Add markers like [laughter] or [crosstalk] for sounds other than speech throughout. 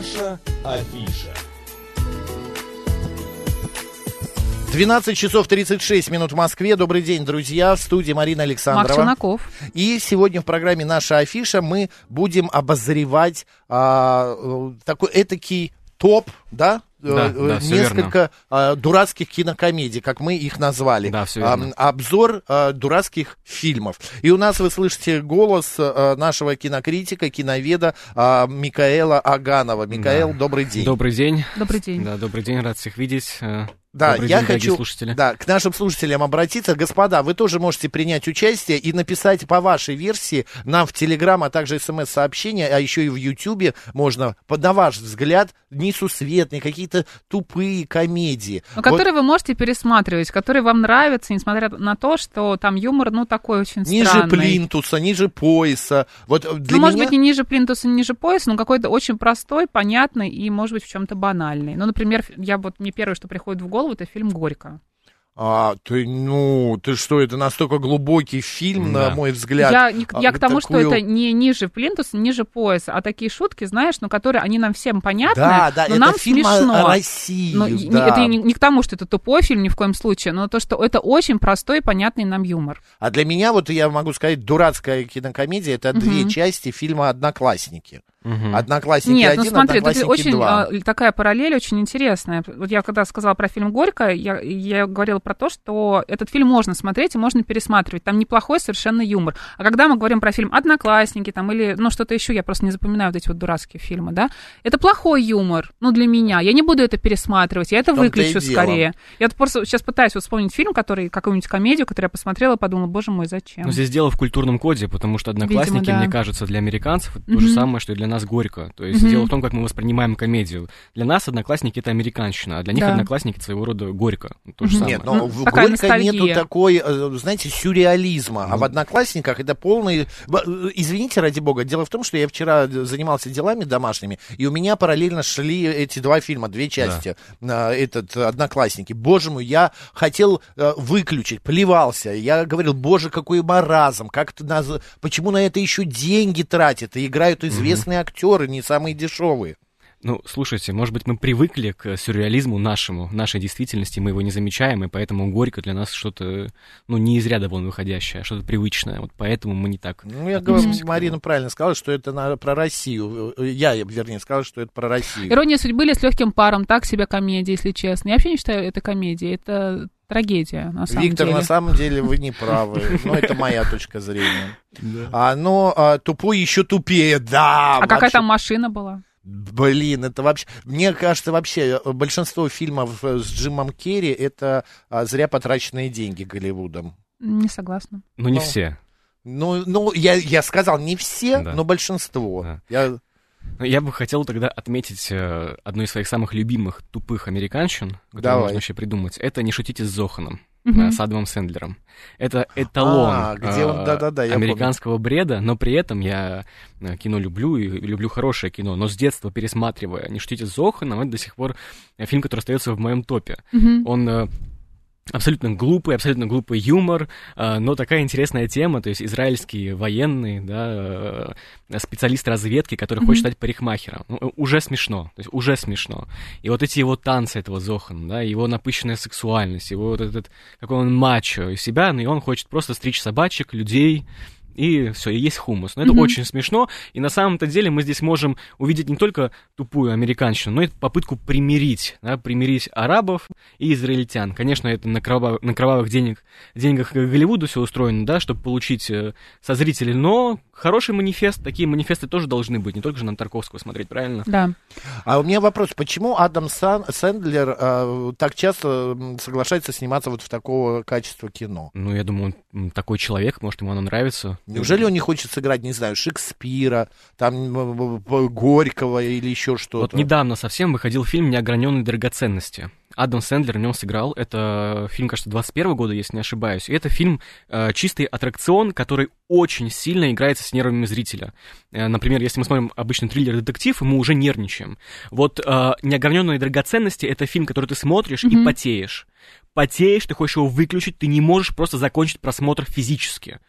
Наша афиша. 12 часов 36 минут в Москве. Добрый день, друзья. В студии Марина Александрова. Марк Челноков. И сегодня в программе «Наша афиша» мы будем обозревать а, э, такой этакий топ, да? Да, Э, да, Несколько а, дурацких кинокомедий, как мы их назвали. Да, всё А, верно. обзор а, дурацких фильмов. И у нас вы слышите голос а, нашего кинокритика, киноведа а, Микаэла Аганова. Микаэл, Да. добрый день. Добрый день. Добрый день. Да, добрый день, рад всех видеть. Да, добрый я день, хочу слушатели. Да, к нашим слушателям обратиться. Господа, вы тоже можете принять участие и написать по вашей версии нам в Телеграм, а также смс-сообщения, а еще и в Ютубе можно, на ваш взгляд, несусветные, какие-то тупые комедии. Но Вот- которые вы можете пересматривать, которые вам нравятся, несмотря на то, что там юмор, ну, такой очень ниже странный. плинтуса, ниже пояса. Вот э, для ну, может меня... быть, не ниже плинтуса, не ниже пояса, но какой-то очень простой, понятный и, может быть, в чем-то банальный. Ну, например, я вот мне первое, что приходит в голову, это фильм «Горько». А, ты, ну, ты что, это настолько глубокий фильм, на Да. мой взгляд. Я, не- я А, к тому, такую- что это не ниже плинтуса, ниже пояса, а такие шутки, знаешь, ну, которые, они нам всем понятны, Да, да, но это нам фильм смешно. о России. Ну, и- да. Это не, не к тому, что это тупой фильм ни в коем случае, но то, что это очень простой и понятный нам юмор. А для меня, вот я могу сказать, дурацкая кинокомедия это две Мгм. части фильма Одноклассники. Мгм. Одноклассники Нет, один, ну смотри, тут одноклассники очень два. а, такая параллель очень интересная. Вот я когда сказала про фильм «Горько», я, я говорила про то, что этот фильм можно смотреть и можно пересматривать. Там неплохой совершенно юмор. А когда мы говорим про фильм «Одноклассники» там, или ну, что-то еще, я просто не запоминаю вот эти вот дурацкие фильмы, да, это плохой юмор, ну, для меня. Я не буду это пересматривать, я это выключу скорее. Я просто сейчас пытаюсь вот вспомнить фильм, который, какую-нибудь комедию, которую я посмотрела, подумала, боже мой, зачем? Ну, здесь дело в культурном коде, потому что одноклассники, Видимо, да. мне кажется, для американцев это то же самое, что и для нас горько. То есть Мгм. дело в том, как мы воспринимаем комедию. Для нас одноклассники это американщина, а для них Да. одноклассники это своего рода горько. То же Мгм. самое. Нет, но Ну, в Горько ностальгия. нету такой, э, знаете, сюрреализма. А Ну. в Одноклассниках это полный... Э, Извините, ради бога, дело в том, что я вчера занимался делами домашними, и у меня параллельно шли эти два фильма, две части, а, этот э, Одноклассники. Боже мой, я хотел э, выключить, плевался. Я говорил, боже, какой маразм, как ты наз- почему на это еще деньги тратят, и играют известные актеры, не самые дешевые. Ну, слушайте, может быть, мы привыкли к сюрреализму нашему, нашей действительности, мы его не замечаем, и поэтому горько для нас что-то, ну, не из ряда вон выходящее, а что-то привычное. Вот поэтому мы не так. Ну, я говорю, Марина правильно сказала, что это на- про Россию. Э, Я, вернее, сказал, что это про Россию. Ирония судьбы или с легким паром, так себе комедия, если честно. Я вообще не считаю это комедией, это трагедия, на самом Виктор, деле. на самом деле вы не правы. Но это моя точка зрения. А, но а, тупой еще тупее, да. А какая вообще. там машина была? Блин, это вообще... Мне кажется, вообще э, большинство фильмов э, с Джимом Керри это а, зря потраченные деньги Голливудом. Не согласна. Ну, не Ну, все. Ну, ну я, я сказал не все, Да. но большинство. Да. Я- Я бы хотел тогда отметить э, одну из своих самых любимых тупых американщин, которую Давай. можно вообще придумать. Это «Не шутите с Зоханом», э, с Адамом Сэндлером. Это эталон А, где он- э, да-да-да, я американского бреда, но при этом я э, кино люблю и люблю хорошее кино, но с детства пересматривая «Не шутите с Зоханом», это до сих пор фильм, который остается в моем топе. Мгм. Он абсолютно глупый, абсолютно глупый юмор, э, но такая интересная тема, то есть израильский военный, да, э, специалист разведки, который Мгм. хочет стать парикмахером. Ну, э, уже смешно, то есть уже смешно. И вот эти его танцы этого Зохана, да, его напыщенная сексуальность, его вот этот, какой он мачо из себя, ну, и он хочет просто стричь собачек, людей, и все, и есть хумус. Но это Мгм. очень смешно, и на самом-то деле мы здесь можем увидеть не только тупую американщину, но и попытку примирить, да, примирить арабов и израильтян. Конечно, это на, кровав- на кровавых денег, деньгах Голливуда все устроено, да, чтобы получить э, со зрителей, но хороший манифест, такие манифесты тоже должны быть, не только же на Тарковского смотреть, правильно? Да. А у меня вопрос, почему Адам Сан- Сэндлер э, так часто соглашается сниматься вот в такого качества кино? Ну, я думаю, он такой человек, может, ему оно нравится. Неужели он не хочет сыграть, не знаю, Шекспира, там Горького или еще Вот что-то? недавно совсем выходил фильм «Неограненные драгоценности». Адам Сэндлер в нем сыграл. Это фильм, кажется, 21 года, если не ошибаюсь. И это фильм э, чистый аттракцион, который очень сильно играется с нервами зрителя. Э, например, если мы смотрим обычный триллер-детектив, мы уже нервничаем. Вот э, «Неограненные драгоценности» — это фильм, который ты смотришь mm-hmm. и потеешь потеешь, ты хочешь его выключить, ты не можешь просто закончить просмотр физически.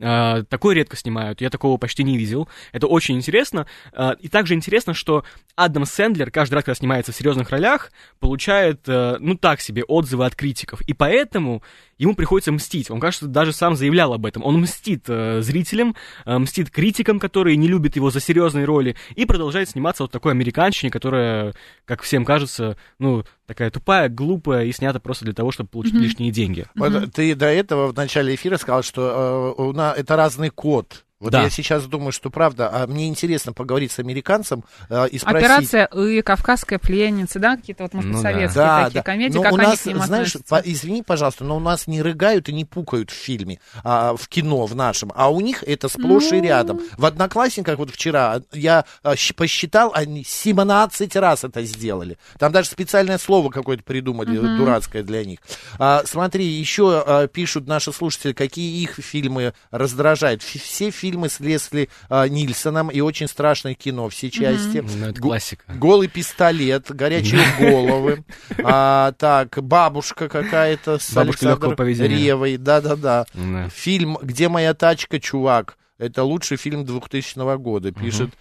Uh, такое редко снимают, я такого почти не видел. Это очень интересно. Uh, и также интересно, что Адам Сэндлер каждый раз, когда снимается в серьезных ролях, получает, uh, ну так себе, отзывы от критиков. И поэтому ему приходится мстить. Он, кажется, даже сам заявлял об этом. Он мстит э, зрителям, э, мстит критикам, которые не любят его за серьезные роли, и продолжает сниматься вот такой американщине, которая, как всем кажется, ну, такая тупая, глупая и снята просто для того, чтобы получить mm-hmm. лишние деньги. Вот ты до этого в начале эфира сказал, что э, у нас, это разный код вот да. я сейчас думаю, что правда, а мне интересно поговорить с американцем э, и спросить... Операция «И», «Кавказская пленница», да, какие-то вот, может быть, ну, советские да. такие да, комедии, но как у они нас, к ним знаешь, по, извини, пожалуйста, но у нас не рыгают и не пукают в фильме, а, в кино в нашем, а у них это сплошь ну... и рядом. В «Одноклассниках» вот вчера я а, посчитал, они 17 раз это сделали. Там даже специальное слово какое-то придумали, mm-hmm. дурацкое для них. А, смотри, еще а, пишут наши слушатели, какие их фильмы раздражают. Все фильмы фильмы с Лесли а, Нильсоном и очень страшное кино, все части. Mm-hmm. Ну, это классика. Голый пистолет, горячие головы. [laughs] А, так, бабушка какая-то с Бабушка Александром Ревой. Да-да-да. Фильм «Где моя тачка, чувак?» Это лучший фильм 2000 года, пишет uh-huh.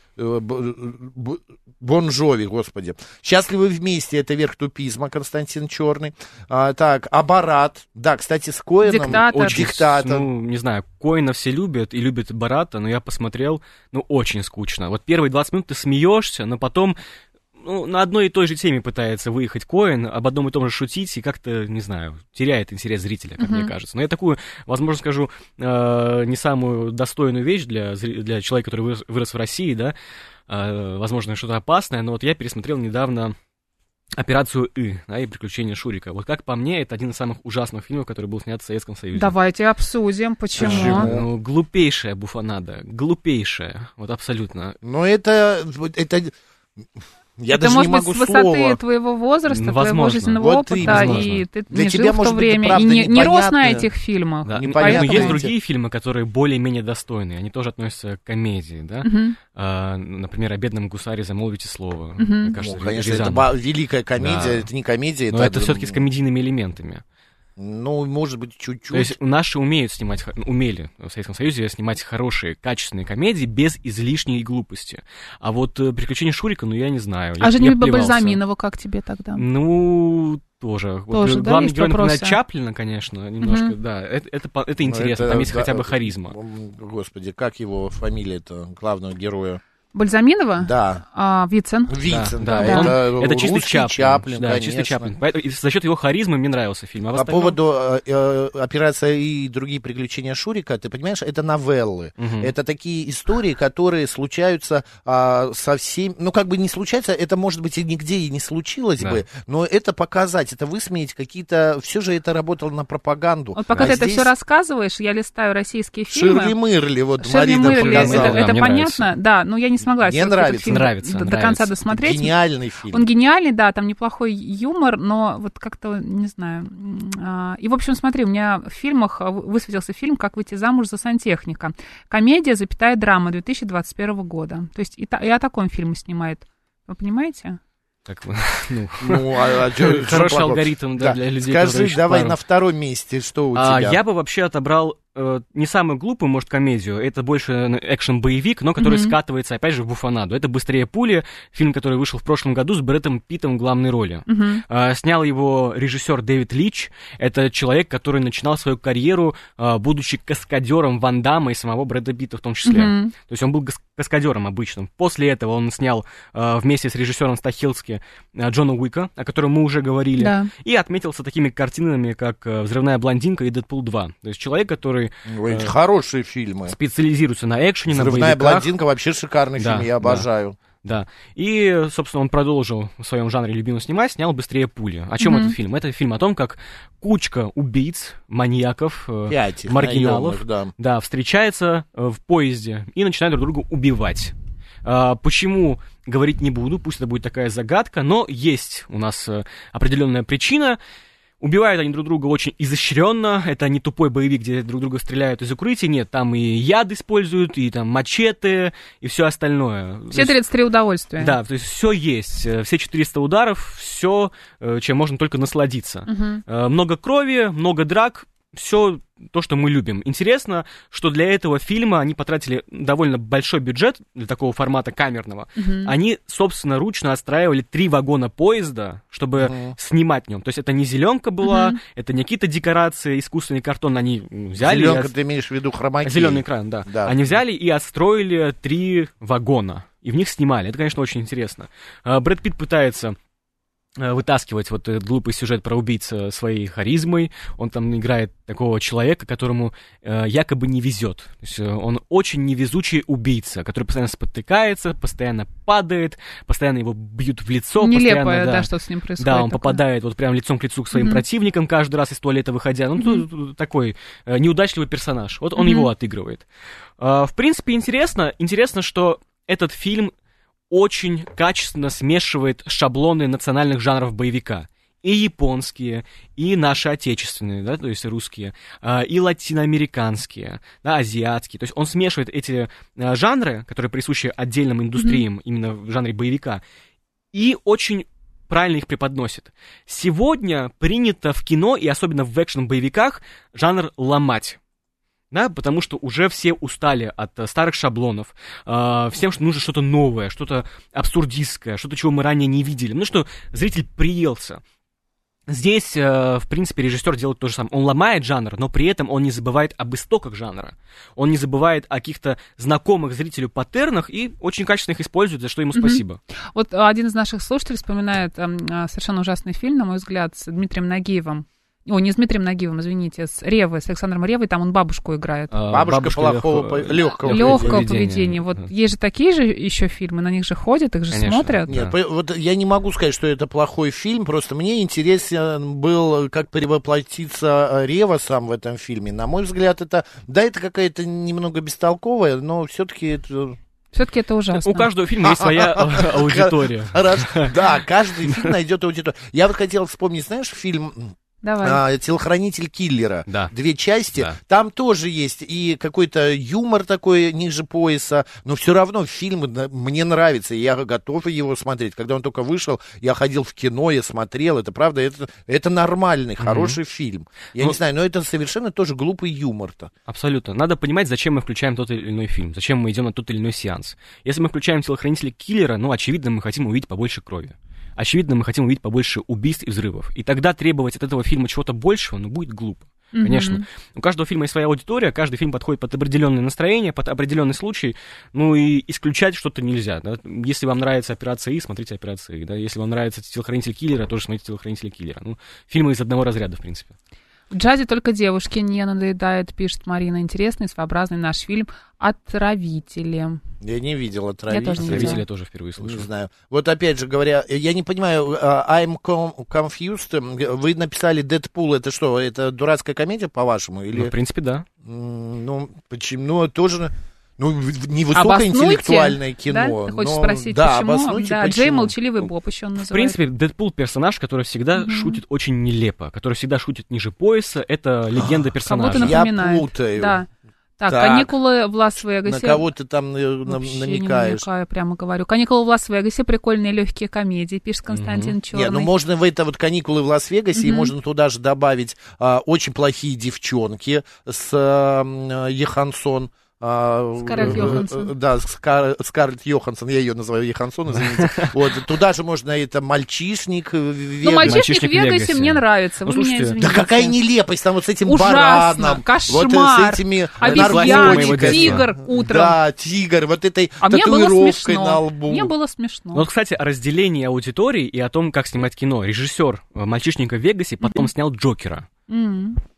Бон Джови, господи. «Счастливы вместе» — это верх тупизма, Константин Черный. А, так, «Абарат». Да, кстати, с Коэном... Диктатор. Очень, диктатор. Ну, не знаю, Коэна все любят и любят Барата, но я посмотрел, ну, очень скучно. Вот первые 20 минут ты смеешься, но потом ну, на одной и той же теме пытается выехать Коэн, об одном и том же шутить, и как-то, не знаю, теряет интерес зрителя, как uh-huh. мне кажется. Но я такую, возможно, скажу, э, не самую достойную вещь для, для человека, который вырос, вырос в России, да, э, возможно, что-то опасное, но вот я пересмотрел недавно операцию И, да, и приключения Шурика. Вот как по мне, это один из самых ужасных фильмов, который был снят в Советском Союзе. Давайте обсудим, почему. почему? Ну, глупейшая буфанада, глупейшая, вот абсолютно. Но это, это я это даже может не могу быть с высоты слова. твоего возраста, Возможно. твоего жизненного вот опыта, и, и ты Для не тебя, жил в то время, и не, не рос на этих фильмах. Да. Непонятно. Но есть другие фильмы, которые более-менее достойные, они тоже относятся к комедии, да? Мгм. А, например, о бедном гусаре замолвите слово. Мгм. Мне Ну, кажется, конечно, Рязанов. это великая комедия, Да. это не комедия, Но это все-таки с комедийными элементами. Ну, может быть, чуть-чуть. То есть наши умеют снимать, умели в Советском Союзе снимать хорошие, качественные комедии без излишней глупости. А вот э, «Приключения Шурика», ну, я не знаю. А я плевался. Бальзаминова как тебе тогда? Ну, тоже. Вот, Тоже, э, да, главный герой, например, вопросы? Чаплина, конечно, немножко, Мгм. да. Это, это, это Ну, интересно, это, там есть да, хотя бы харизма. Господи, как его фамилия-то, главного героя? Бальзаминова? Да. А, Вицин. Вицин, Да, да. да, он- это, Это чистый Чаплин. Чаплин, да, конечно. чистый Чаплин. Поэтому, и за счет его харизмы мне нравился фильм. А По остальном- поводу э, э, операция и другие приключения Шурика, ты понимаешь, это новеллы. Мгм. Это такие истории, которые случаются а, со всеми... Ну, как бы не случаются, это, может быть, и нигде и не случилось Да. бы, но это показать, это высмеять какие-то... Все же это работало на пропаганду. Вот пока А ты это здесь все рассказываешь, я листаю российские фильмы. Ширли Мырли, вот Ширли Марина Мырли, это, показала. Это мне понятно, нравится. да, но я не смогла Мне нравится, фильм нравится, до, до нравится. конца досмотреть. Гениальный фильм. Он гениальный, да, там неплохой юмор, но вот как-то, не знаю. а, И, в общем, смотри, у меня в фильмах вы- высветился фильм «Как выйти замуж за сантехника». Комедия, запятая драма 2021 года. То есть и, та- и о таком фильме снимает. Вы понимаете? Как вы- [laughs] ну, Ну, а- а чё- Хороший алгоритм, да, для людей, Скажи, давай пару. на втором месте, что у А, тебя? я бы вообще отобрал э, не самую глупую, может, комедию. Это больше э, экшен-боевик, но который Мгм. скатывается, опять же, в буфанаду. Это «Быстрее пули», фильм, который вышел в прошлом году с Брэдом Питтом в главной роли. А, Снял его режиссер Дэвид Лич. Это человек, который начинал свою карьеру, будучи каскадером Ван Дамма и самого Брэда Питта в том числе. Мгм. То есть он был каскадером обычным. После этого он снял вместе с режиссером Стахилски Джона Уика, о котором мы уже говорили. Да. И отметился такими картинами, как «Взрывная блондинка» и «Дэдпул 2». То есть человек, который Ой, э, хорошие фильмы. специализируется на экшене, на «Взрывная боевиках. блондинка» вообще шикарный Да, фильм, я да. обожаю. Да. И, собственно, он продолжил в своем жанре любимого снимать, снял «Быстрее пули». О чем Мгм. этот фильм? Это фильм о том, как кучка убийц, маньяков, э, Пять их маргиналов, наемных, да. да, встречается э, в поезде и начинают друг друга убивать. А, Почему говорить не буду, пусть это будет такая загадка, но есть у нас э, определенная причина. Убивают они друг друга очень изощренно. Это не тупой боевик, где друг друга стреляют из укрытия. Нет, там и яд используют, и там мачете, и все остальное. Все 33 удовольствия. Да, то есть все есть. Э, все 400 ударов, все, э, чем можно только насладиться. Угу. Много крови, много драк, все то, что мы любим. Интересно, что для этого фильма они потратили довольно большой бюджет для такого формата камерного. Uh-huh. Они, собственно, ручно отстраивали три вагона поезда, чтобы uh-huh. снимать в нем. То есть это не зеленка была, uh-huh. это не какие-то декорации, искусственный картон. Они взяли... Зеленка, от... ты имеешь в виду хромакей? Зеленый экран, да. да. Они взяли и отстроили три вагона. И в них снимали. Это, конечно, очень интересно. А, Брэд Питт пытается Э, вытаскивать вот этот глупый сюжет про убийца своей харизмой. Он там играет такого человека, которому э, якобы не везет. То есть э, он очень невезучий убийца, который постоянно спотыкается, постоянно падает, постоянно его бьют в лицо. Нелепое, да, да, что с ним происходит. Да, он такое. попадает вот прям лицом к лицу к своим mm-hmm. противникам каждый раз из туалета выходя. Ну, mm-hmm. такой э, неудачливый персонаж. Вот он mm-hmm. его отыгрывает. Э, в принципе, интересно, интересно, что этот фильм очень качественно смешивает шаблоны национальных жанров боевика. И японские, и наши отечественные, да, то есть русские, а, и латиноамериканские, да, азиатские. То есть он смешивает эти а, жанры, которые присущи отдельным индустриям, mm-hmm. именно в жанре боевика, и очень правильно их преподносит. Сегодня принято в кино, и особенно в экшен-боевиках, жанр ломать да, потому что уже все устали от э, старых шаблонов, э, всем, что нужно что-то новое, что-то абсурдистское, что-то, чего мы ранее не видели, ну, что зритель приелся. Здесь, э, в принципе, режиссер делает то же самое. Он ломает жанр, но при этом он не забывает об истоках жанра. Он не забывает о каких-то знакомых зрителю паттернах и очень качественно их использует, за что ему спасибо. Mm-hmm. Вот один из наших слушателей вспоминает э, совершенно ужасный фильм, на мой взгляд, с Дмитрием Нагиевым о, не с Дмитрием Нагиевым, извините, с Ревой, с Александром Ревой, там он бабушку играет. А, бабушка, бабушка плохого, легкого, легкого поведения. поведения. Вот есть же такие же еще фильмы, на них же ходят, их же Конечно. смотрят. Нет, да. вот я не могу сказать, что это плохой фильм, просто мне интересен был, как перевоплотиться э, Рева сам в этом фильме. На мой взгляд, это, да, это какая-то немного бестолковая, но все-таки это все-таки это ужасно. У каждого фильма есть своя [laughs] аудитория. Да, каждый [laughs] фильм найдет аудиторию. Я вот хотел вспомнить, знаешь, фильм Давай. А, телохранитель киллера. Да. Две части. Да. Там тоже есть и какой-то юмор такой ниже пояса, но все равно фильм мне нравится, и я готов его смотреть. Когда он только вышел, я ходил в кино, я смотрел. Это правда, это, это нормальный, mm-hmm. хороший фильм. Я ну, не знаю, но это совершенно тоже глупый юмор-то. Абсолютно. Надо понимать, зачем мы включаем тот или иной фильм, зачем мы идем на тот или иной сеанс. Если мы включаем телохранителя киллера, ну, очевидно, мы хотим увидеть побольше крови очевидно, мы хотим увидеть побольше убийств и взрывов. И тогда требовать от этого фильма чего-то большего, ну, будет глупо. Mm-hmm. Конечно. У каждого фильма есть своя аудитория, каждый фильм подходит под определенное настроение, под определенный случай. Ну и исключать что-то нельзя. Да? Если вам нравится операция И, смотрите операцию И. Да? Если вам нравится телохранитель киллера, тоже смотрите телохранитель киллера. Ну, фильмы из одного разряда, в принципе. В джазе только девушки не надоедает, пишет Марина. Интересный, своеобразный наш фильм «Отравители». Я не видел «Отравители». Я тоже не «Отравители» я тоже впервые слышу. Не знаю. Вот опять же говоря, я не понимаю, uh, I'm confused. Вы написали «Дэдпул». Это что, это дурацкая комедия, по-вашему? Или... Ну, в принципе, да. Ну, почему? Ну, тоже... Ну, не высокоинтеллектуальное кино. Да? Ты хочешь но... спросить, да, почему? Да, почему? Джей Молчаливый Боб еще он называется. В принципе, Дэдпул персонаж, который всегда mm-hmm. шутит очень нелепо, который всегда шутит ниже пояса. Это легенда персонажа. Кого-то напоминает. Я путаю. Да. Так, так, каникулы в Лас-Вегасе. На кого ты там Вообще намекаешь? Не намекаю, прямо говорю. Каникулы в Лас-Вегасе, прикольные легкие комедии, пишет Константин mm-hmm. Черный. Не, ну можно в это вот каникулы в Лас-Вегасе, mm-hmm. и можно туда же добавить а, очень плохие девчонки с а, Ехансон. А, Скарлетт э, Йоханссон. Э, да, Скар, Скарлетт Йоханссон, я ее называю Йоханссон, извините. [laughs] Вот, туда же можно это мальчишник в. Ну, мальчишник в Вегасе мне нравится, ну, меня Да какая нелепость, там вот с этим бараном. кошмар. Вот с этими Обезьянник, тигр утром. Да, тигр, вот этой а татуировкой на лбу. Мне было смешно. Ну, вот, кстати, о разделении аудитории и о том, как снимать кино. Режиссер э, «Мальчишника в Вегасе» потом снял «Джокера».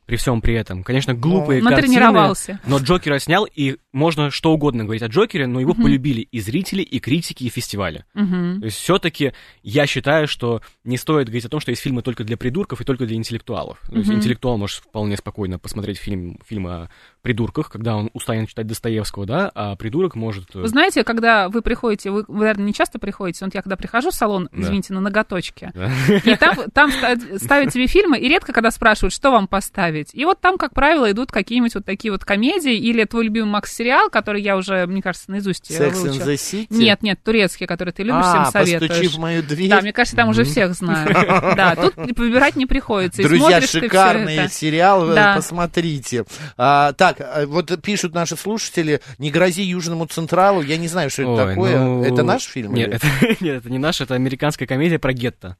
При всем при этом. Конечно, глупые ну, картины, но Джокера снял, и можно что угодно говорить о Джокере, но его полюбили и зрители, и критики, и фестивали. Мгм. То есть все-таки я считаю, что не стоит говорить о том, что есть фильмы только для придурков и только для интеллектуалов. То есть интеллектуал может вполне спокойно посмотреть фильм, фильм о придурках, когда он устанет читать Достоевского, да, а придурок может... э, Вы знаете, когда вы приходите, вы, наверное, не часто приходите, вот я когда прихожу в салон, Да. извините, на ноготочке, да. и там, там ста- ставят тебе фильмы, и редко когда спрашивают, что вам поставить. И вот там, как правило, идут какие-нибудь вот такие вот комедии, или твой любимый Макс-сериал, который я уже, мне кажется, наизусть э, Sex and выучила. the City? Нет, нет, турецкий, который ты любишь, всем а, советуешь. постучи в мою дверь. Да, мне кажется, там уже всех знают. [laughs] Да, тут выбирать не приходится. Друзья, шикарный сериал, э, посмотрите. А, так, а, вот пишут наши слушатели, не грози Южному Централу, я не знаю, что это такое. ну, Это наш фильм? [laughs] Нет, это не наш, это американская комедия про гетто.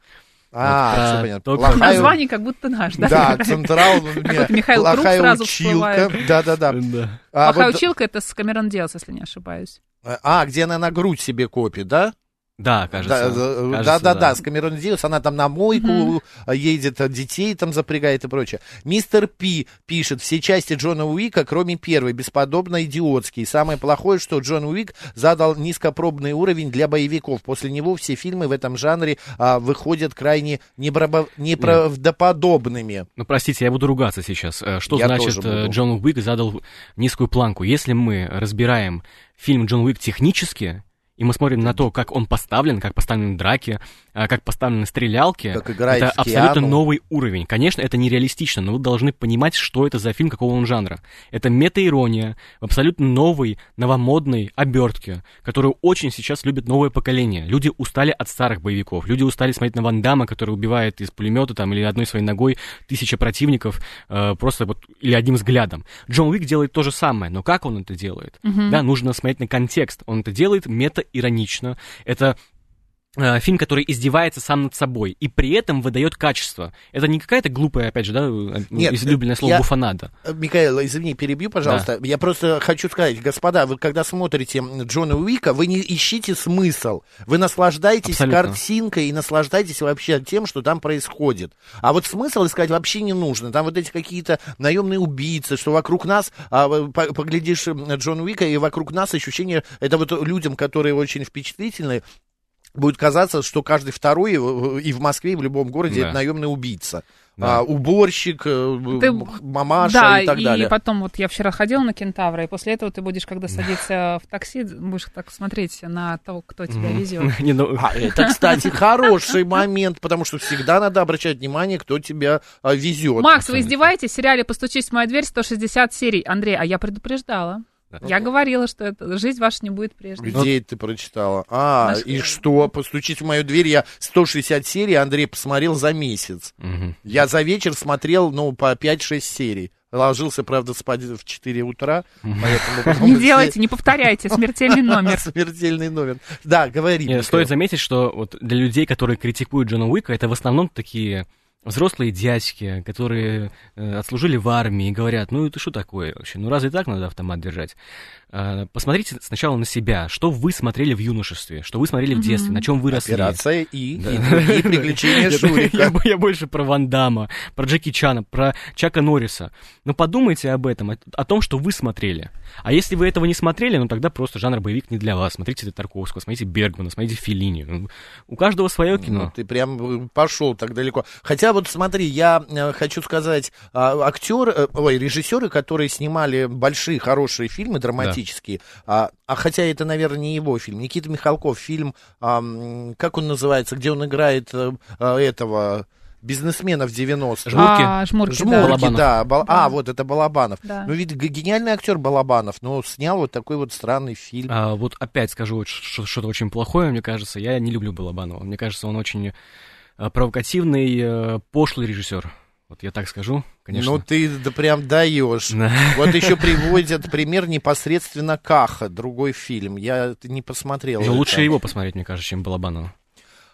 А, Вот, все понятно. то, как- Плохая- Название как будто наш, да? Да, Централ, у меня Михаил Круг плохая сразу училка. Да-да-да. Да. А, Плохая вот- училка это с Камерон Диас, если не ошибаюсь. а, где она на грудь себе копит, да? Да, кажется. Да, кажется, да, да, да, с Камерон Диас, она там на мойку Мгм. едет, а детей там запрягает и прочее. Мистер Пи пишет, все части Джона Уика, кроме первой, бесподобно идиотские. Самое плохое, что Джон Уик задал низкопробный уровень для боевиков. После него все фильмы в этом жанре а, выходят крайне небрабо- неправдоподобными. Ну, простите, я буду ругаться сейчас. Э, Что Я значит э. Джон Уик задал низкую планку? Если мы разбираем фильм Джон Уик технически, и мы смотрим на то, как он поставлен, как поставлены драки, э, как поставлены стрелялки, Как играет это в абсолютно Киану. новый уровень. Конечно, это нереалистично, но вы должны понимать, что это за фильм, какого он жанра. Это мета-ирония в абсолютно новой, новомодной обертке, которую очень сейчас любит новое поколение. Люди устали от старых боевиков. Люди устали смотреть на Ван Дамма, который убивает из пулемета там, или одной своей ногой тысяча противников э, просто вот, или одним взглядом. Джон Уик делает то же самое, но как он это делает? Да, нужно смотреть на контекст. Он это делает мета-иронично. Это фильм, который издевается сам над собой и при этом выдает качество. Это не какая-то глупая, опять же, да, э, Нет, излюбленное слово я- буфанада. Э, Михаил, извини, перебью, пожалуйста. Я просто хочу сказать, господа, вы когда смотрите Джона Уика, вы не ищите смысл. Вы наслаждаетесь Абсолютно. картинкой и наслаждаетесь вообще тем, что там происходит. А вот смысл искать вообще не нужно. Там вот эти какие-то наемные убийцы, что вокруг нас, а, поглядишь Джона Уика, и вокруг нас ощущение, это вот людям, которые очень впечатлительны, будет казаться, что каждый второй э, и в Москве, и в любом городе Да. это наемный убийца. Да. А, уборщик, э, Ты- мамаша да, и так далее. потом вот я вчера ходила на Кентавра, и после этого ты будешь, когда садиться в такси, будешь так смотреть на того, кто тебя везет. [laughs] Не, ну, А это, кстати, [laughs] хороший момент, потому что всегда надо обращать внимание, кто тебя а, везет. Макс, вы издеваетесь? В сериале «Постучись в мою дверь» 160 серий. Андрей, а я предупреждала. Да. Я говорила, что это, жизнь ваша не будет прежней. Где это ты прочитала? А, и что? Постучить в мою дверь. Я 160 серий, Андрей посмотрел за месяц. Я за вечер смотрел, ну, по 5-6 серий. Ложился, правда, спать в 4 утра, поэтому... [laughs] Не делайте, не повторяйте, смертельный номер. [laughs] Смертельный номер. Да, говори. Стоит заметить, что вот для людей, которые критикуют Джона Уика, это в основном такие взрослые дядьки, которые э, отслужили в армии и говорят, ну это что такое вообще, ну разве так надо автомат держать? Э, посмотрите сначала на себя, что вы смотрели в юношестве, что вы смотрели в детстве, на чем вы росли. Операция И, Да. и другие приключения [laughs] Я- Шурика. Я, я больше про Ван Дамма, про Джеки Чана, про Чака Норриса. Но подумайте об этом, о, о том, что вы смотрели. А если вы этого не смотрели, ну тогда просто жанр боевик не для вас. Смотрите Тарковского, смотрите Бергмана, смотрите Феллини. Ну, У каждого свое Ну, кино. ты прям пошел так далеко. Хотя вот смотри, я э, хочу сказать, а, актеры, э, ой, режиссеры, которые снимали большие, хорошие фильмы драматические, а, а хотя это, наверное, не его фильм. Никита Михалков, фильм, как он называется, где он играет э, э, этого бизнесмена в 90-х. Жмурки. А, жмурки, Жмурки, да. Балабанов. да. Бал- Да. А, вот это Балабанов. Да. Ну, ведь гениальный актер Балабанов, но снял вот такой вот странный фильм. А, вот опять скажу что-то очень плохое, мне кажется. Я не люблю Балабанова. Мне кажется, он очень э, провокативный, э, пошлый режиссер. Вот я так скажу, конечно. Ну, ты да прям даешь. Да. [laughs] Вот еще приводят пример непосредственно Каха, другой фильм. Я не посмотрел. Это. лучше его посмотреть, мне кажется, чем Балабанова.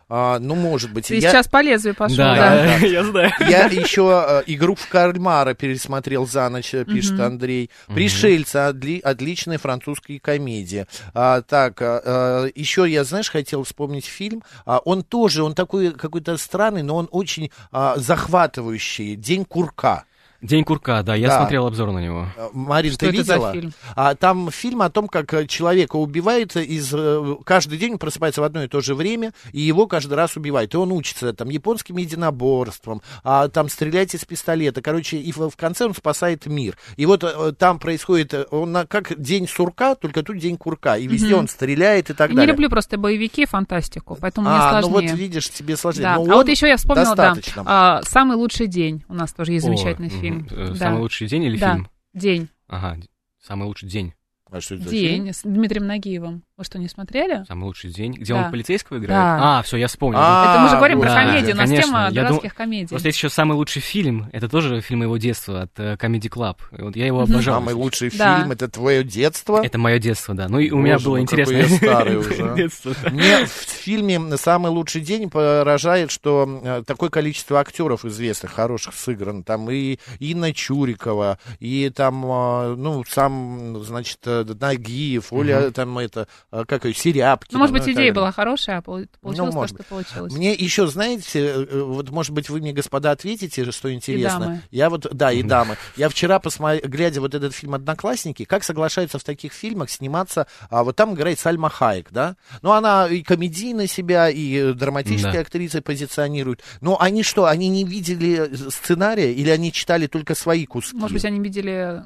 А, ну, может быть. Ты Я, сейчас по лезвию пошел, Да, да. я, [laughs] я знаю. я еще э, игру в кальмара пересмотрел за ночь, э, пишет. Андрей. Пришельцы, отли- отличная французская комедия. А, так, а, еще я, знаешь, хотел вспомнить фильм. А, он тоже, он такой какой-то странный, но он очень а, захватывающий. День курка. День курка, да, я Да. смотрел обзор на него. Э, Марин, Что ты это за видела? фильм? А, там фильм о том, как э, человека убивает из... э, Каждый день он просыпается в одно и то же время, и его каждый раз убивают. И он учится там японским единоборствам, а, там стрелять из пистолета. Короче, и в, в конце он спасает мир. И вот э, там происходит... Он на- как день сурка, только тут день курка. И везде Мгм. он стреляет и так Не далее. люблю просто боевики, фантастику, поэтому а, мне ну сложнее. вот видишь, тебе сложнее. Да. Но А вот еще я вспомнила, да, достаточно. а, «Самый лучший день» у нас тоже есть замечательный О, фильм. Мгм. Э, Да. Самый лучший день или Да. фильм? День. Ага, самый лучший день. А что это за фильм? День с Дмитрием Нагиевым. Вы что, не смотрели? Самый лучший день. Где Да. он полицейского играет? Да. А, все, я вспомнил. А, Это мы же говорим про комедию, у нас конечно. тема Я дум- дурацких комедий. Просто есть еще самый лучший фильм. Это тоже фильм моего детства от э, Comedy Club. И Вот я его обожал. Самый лучший Да. фильм это твое детство. Это мое детство, да. Ну и у меня было я [laughs] старый уже, а. [laughs] детство. да. Мне в фильме «Самый лучший день» поражает, что э, такое количество актеров известных, хороших сыграно. Там и Инна Чурикова, и там, э, ну, сам, значит, Нагиев, Оля, там это, как ее, Серябкина. Ну, может быть, ну, идея была хорошая, а пол- получилось то, может что получилось. Мне еще, знаете, э, э, вот, может быть, вы мне, господа, ответите, что интересно. дамы. Я вот, да, и дамы. Я вчера, посмотрел, глядя вот этот фильм «Одноклассники», как соглашаются в таких фильмах сниматься, а вот там играет Сальма Хайек, да? Ну, она и комедийно себя, и э, драматической Да. актрисой позиционирует. Но они что, они не видели э, сценария или они читали только свои куски? Может быть, они видели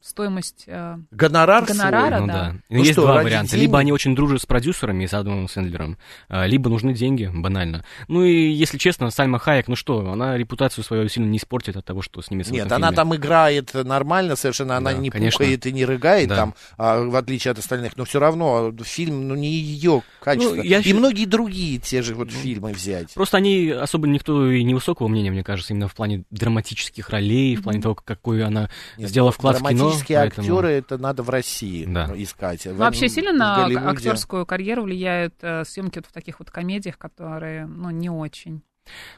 стоимость... а, Гонорар свой? Гонорара? Ну да. да. Ну есть что, два варианта. денег? Либо они очень дружат с продюсерами, с Адамом Сэндлером, а, либо нужны деньги, банально. Ну и, если честно, Сальма Хайек, ну что, она репутацию свою сильно не испортит от того, что снимется в Нет, она фильме. там играет нормально совершенно, она Да, не конечно. пукает и не рыгает Да. там, а, в отличие от остальных, но все равно фильм, ну, не ее качество. Ну, я и многие другие те же вот фильмы взять. Просто они особо никто и невысокого мнения, мне кажется, именно в плане драматических ролей, в плане того, какой она Нет, сделала в кино. Драматические поэтому- актеры, это надо в России Да. ну, искать. В- Вообще в сильно на актерскую карьеру влияют э, съемки вот в таких вот комедиях, которые, ну, не очень.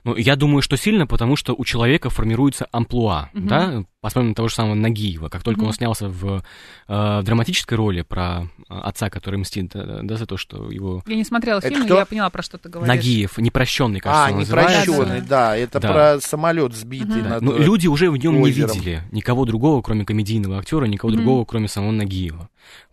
Ну, я думаю, что сильно, потому что у человека формируется амплуа, Мгм. да, посмотрим на того же самого Нагиева. Как только Мгм. он снялся в э, драматической роли про э, отца, который мстит, да, да, за то, что его... Я не смотрела Это фильм, кто? я поняла, про что ты говоришь. Nagиев, непрощенный, кажется, А, он непрощенный, да, это Да. про самолет сбитый Мгм. над... Ну, люди уже в нем не видели никого другого, кроме комедийного актера, никого Мгм. другого, кроме самого Нагиева.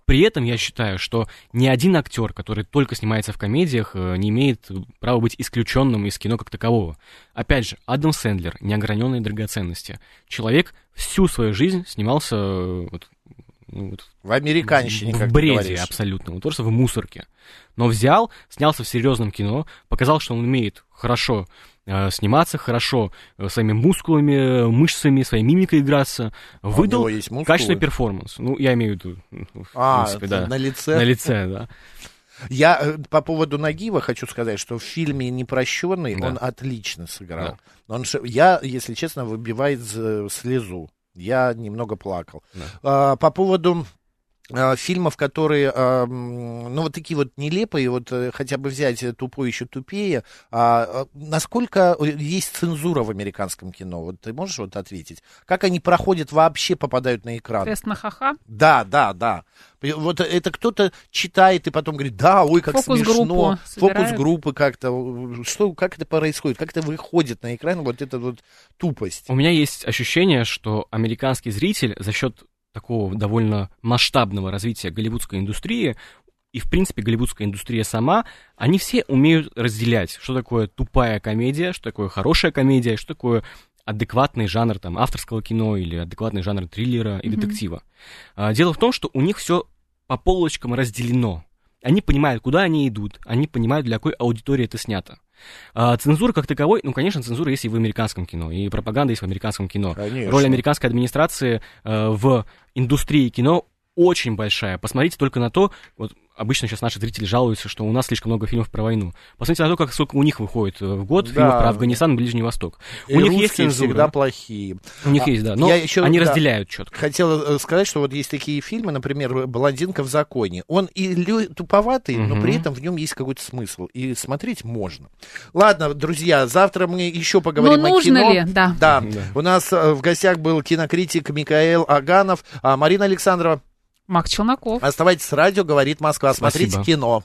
При этом я считаю, что ни один актер, который только снимается в комедиях, э, не имеет права быть исключенным из кино как такового. Опять же, Адам Сэндлер, неограненные драгоценности. Человек всю свою жизнь снимался э, вот, ну, вот В американщине, в как ты бреде говоришь. абсолютно, вот просто в мусорке. Но взял, снялся в серьезном кино, показал, что он умеет хорошо сниматься, хорошо э, своими мускулами, э, мышцами, своей мимикой играться, А выдал качественный перформанс. Ну, я имею в виду, ну, в А, принципе, да. на лице? На лице, да. Я э, по поводу Нагиева хочу сказать, что в фильме «Непрощенный» Да. он отлично сыграл. Он, ш- я, если честно, выбивает слезу. Я немного плакал. Да. А, по поводу фильмов, которые, м, ну, вот такие вот нелепые, вот э, хотя бы взять э, «Тупой еще тупее», а, насколько э, есть цензура в американском кино? Вот ты можешь вот ответить? Как они проходят, вообще попадают на экран? Тест на ха-ха. Да, да, да. Вот это кто-то читает и потом говорит, да, ой, как Фокус-группу смешно. Фокус-группы как-то. Что, как это происходит? Как это выходит на экран, вот эта вот тупость? У меня есть ощущение, что американский зритель за счет такого довольно масштабного развития голливудской индустрии и, в принципе, голливудская индустрия сама, они все умеют разделять, что такое тупая комедия, что такое хорошая комедия, что такое адекватный жанр там, авторского кино или адекватный жанр триллера и Мгм. детектива. А, Дело в том, что у них все по полочкам разделено. Они понимают, куда они идут, они понимают, для какой аудитории это снято. А, цензура как таковой, ну, конечно, цензура есть и в американском кино, и пропаганда есть в американском кино. Конечно. Роль американской администрации э, в индустрии кино очень большая. Посмотрите только на то, вот обычно сейчас наши зрители жалуются, что у нас слишком много фильмов про войну. Посмотрите на то, как сколько у них выходит э, в год Да. фильмов про Афганистан и Ближний Восток. И у них есть цензура. всегда плохие. У них А, есть, да. Но я еще, они да. разделяют четко. Хотел э, сказать, что вот есть такие фильмы, например, «Блондинка в законе». Он и лю- туповатый, но Мгм. при этом в нем есть какой-то смысл. И смотреть можно. Ладно, друзья, завтра мы еще поговорим Ну, о нужно кино. ли? Да. Да. Да. у нас э, в гостях был кинокритик Микаэл Аганов, а Марина Александрова. Макс Челноков. Оставайтесь с радио, говорит Москва. Смотрите Спасибо. кино.